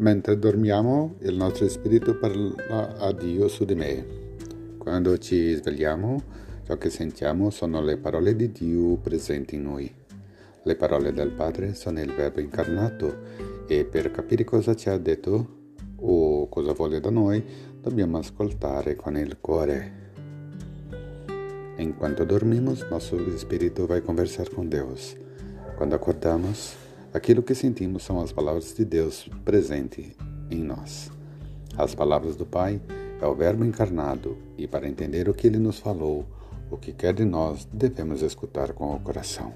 Mentre dormiamo, il nostro spirito parla a Dio su di me. Quando ci svegliamo, ciò che sentiamo sono le parole di Dio presenti in noi. Le parole del Padre sono il Verbo incarnato e per capire cosa ci ha detto o cosa vuole da noi, dobbiamo ascoltare con il cuore. Enquanto dormimos, nosso espírito vai conversar com Deus. Quando acordamos, aquilo que sentimos são as palavras de Deus presente em nós. As palavras do Pai é o Verbo encarnado, e para entender o que ele nos falou, o que quer de nós, devemos escutar com o coração.